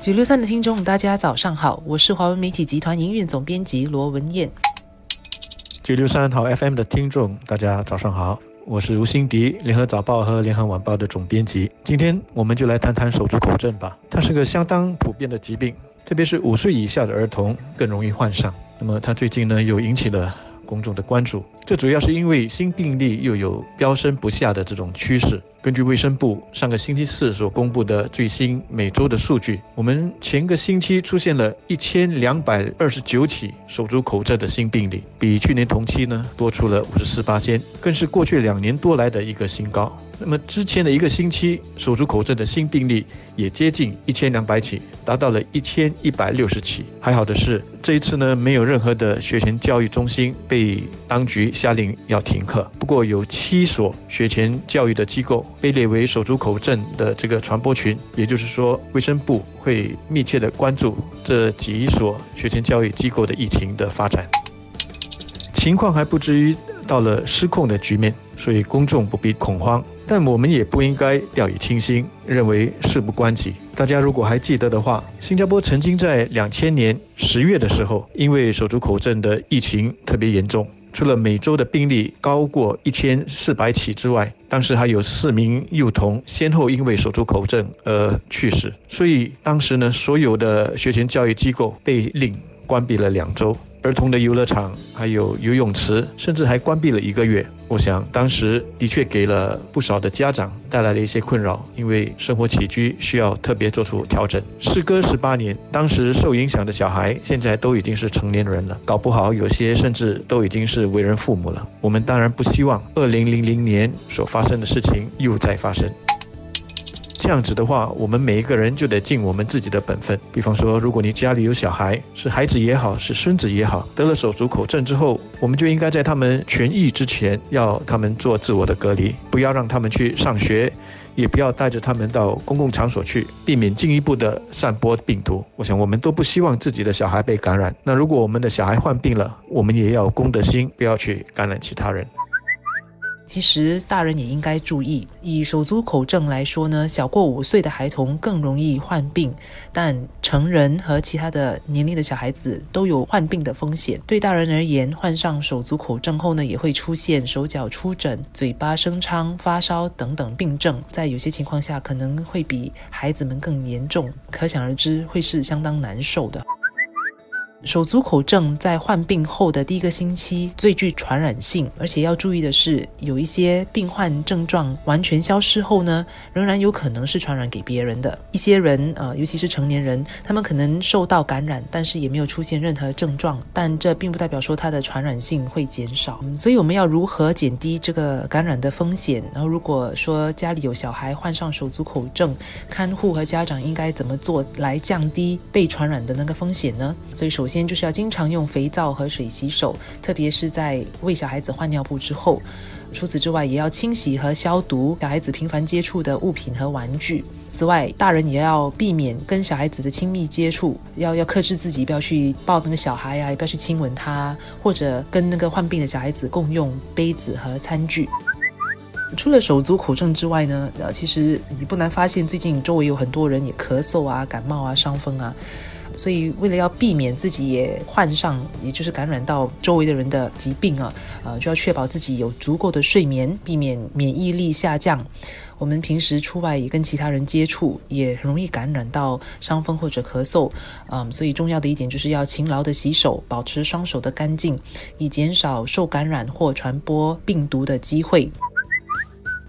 九六三的听众，大家早上好，我是华文媒体集团营运总编辑罗文燕。九六三好 FM 的听众，大家早上好，我是吴欣迪，联合早报和联合晚报的总编辑。今天我们就来谈谈手足口症吧，它是个相当普遍的疾病，特别是五岁以下的儿童更容易患上。那么它最近呢，又引起了。公众的关注，这主要是因为新病例又有飙升不下的这种趋势。根据卫生部上个星期四所公布的最新每周的数据，我们前个星期出现了一千两百二十九起手足口症的新病例，比去年同期呢多出了五十四八千，更是过去两年多来的一个新高。那么之前的一个星期，手足口症的新病例也接近一千两百起，达到了一千一百六十起。还好的是，这一次呢，没有任何的学前教育中心被当局下令要停课。不过，有七所学前教育的机构被列为手足口症的这个传播群，也就是说，卫生部会密切的关注这几所学前教育机构的疫情的发展。情况还不至于到了失控的局面，所以公众不必恐慌。但我们也不应该掉以轻心，认为事不关己。大家如果还记得的话，新加坡曾经在两千年十月的时候，因为手足口症的疫情特别严重，除了每周的病例高过一千四百起之外，当时还有四名幼童先后因为手足口症而去世。所以当时呢，所有的学前教育机构被令关闭了两周。儿童的游乐场，还有游泳池，甚至还关闭了一个月。我想，当时的确给了不少的家长带来了一些困扰，因为生活起居需要特别做出调整。时隔十八年，当时受影响的小孩现在都已经是成年人了，搞不好有些甚至都已经是为人父母了。我们当然不希望二零零零年所发生的事情又再发生。这样子的话，我们每一个人就得尽我们自己的本分。比方说，如果你家里有小孩，是孩子也好，是孙子也好，得了手足口症之后，我们就应该在他们痊愈之前，要他们做自我的隔离，不要让他们去上学，也不要带着他们到公共场所去，避免进一步的散播病毒。我想，我们都不希望自己的小孩被感染。那如果我们的小孩患病了，我们也要公德心，不要去感染其他人。其实大人也应该注意，以手足口症来说呢，小过五岁的孩童更容易患病，但成人和其他的年龄的小孩子都有患病的风险。对大人而言，患上手足口症后呢，也会出现手脚出疹、嘴巴生疮、发烧等等病症，在有些情况下可能会比孩子们更严重，可想而知会是相当难受的。手足口症在患病后的第一个星期最具传染性，而且要注意的是，有一些病患症状完全消失后呢，仍然有可能是传染给别人的。一些人，呃，尤其是成年人，他们可能受到感染，但是也没有出现任何症状，但这并不代表说它的传染性会减少。所以我们要如何减低这个感染的风险？然后如果说家里有小孩患上手足口症，看护和家长应该怎么做来降低被传染的那个风险呢？所以首先就是要经常用肥皂和水洗手，特别是在为小孩子换尿布之后。除此之外，也要清洗和消毒小孩子频繁接触的物品和玩具。此外，大人也要避免跟小孩子的亲密接触，要要克制自己，不要去抱那个小孩呀，也不要去亲吻他，或者跟那个患病的小孩子共用杯子和餐具。除了手足口症之外呢，呃，其实你不难发现，最近周围有很多人也咳嗽啊、感冒啊、伤风啊。所以，为了要避免自己也患上，也就是感染到周围的人的疾病啊，呃，就要确保自己有足够的睡眠，避免免疫力下降。我们平时出外也跟其他人接触，也很容易感染到伤风或者咳嗽。嗯，所以重要的一点就是要勤劳的洗手，保持双手的干净，以减少受感染或传播病毒的机会。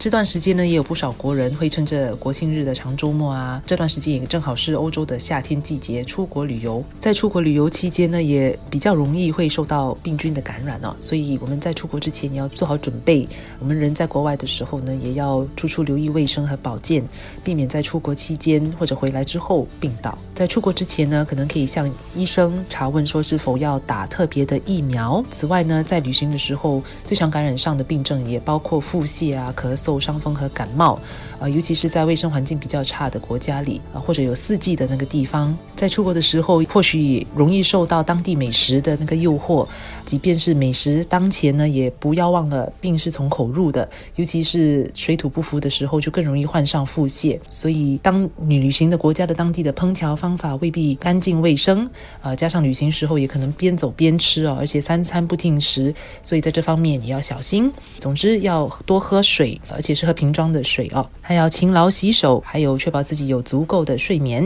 这段时间呢，也有不少国人会趁着国庆日的长周末啊，这段时间也正好是欧洲的夏天季节，出国旅游。在出国旅游期间呢，也比较容易会受到病菌的感染哦。所以我们在出国之前，你要做好准备。我们人在国外的时候呢，也要处处留意卫生和保健，避免在出国期间或者回来之后病倒。在出国之前呢，可能可以向医生查问说是否要打特别的疫苗。此外呢，在旅行的时候，最常感染上的病症也包括腹泻啊、咳嗽。伤风和感冒，呃，尤其是在卫生环境比较差的国家里，啊，或者有四季的那个地方，在出国的时候，或许容易受到当地美食的那个诱惑。即便是美食当前呢，也不要忘了病是从口入的，尤其是水土不服的时候，就更容易患上腹泻。所以，当你旅行的国家的当地的烹调方方法未必干净卫生，呃，加上旅行时候也可能边走边吃哦，而且三餐不定时，所以在这方面你要小心。总之，要多喝水，而且是喝瓶装的水哦，还要勤劳洗手，还有确保自己有足够的睡眠。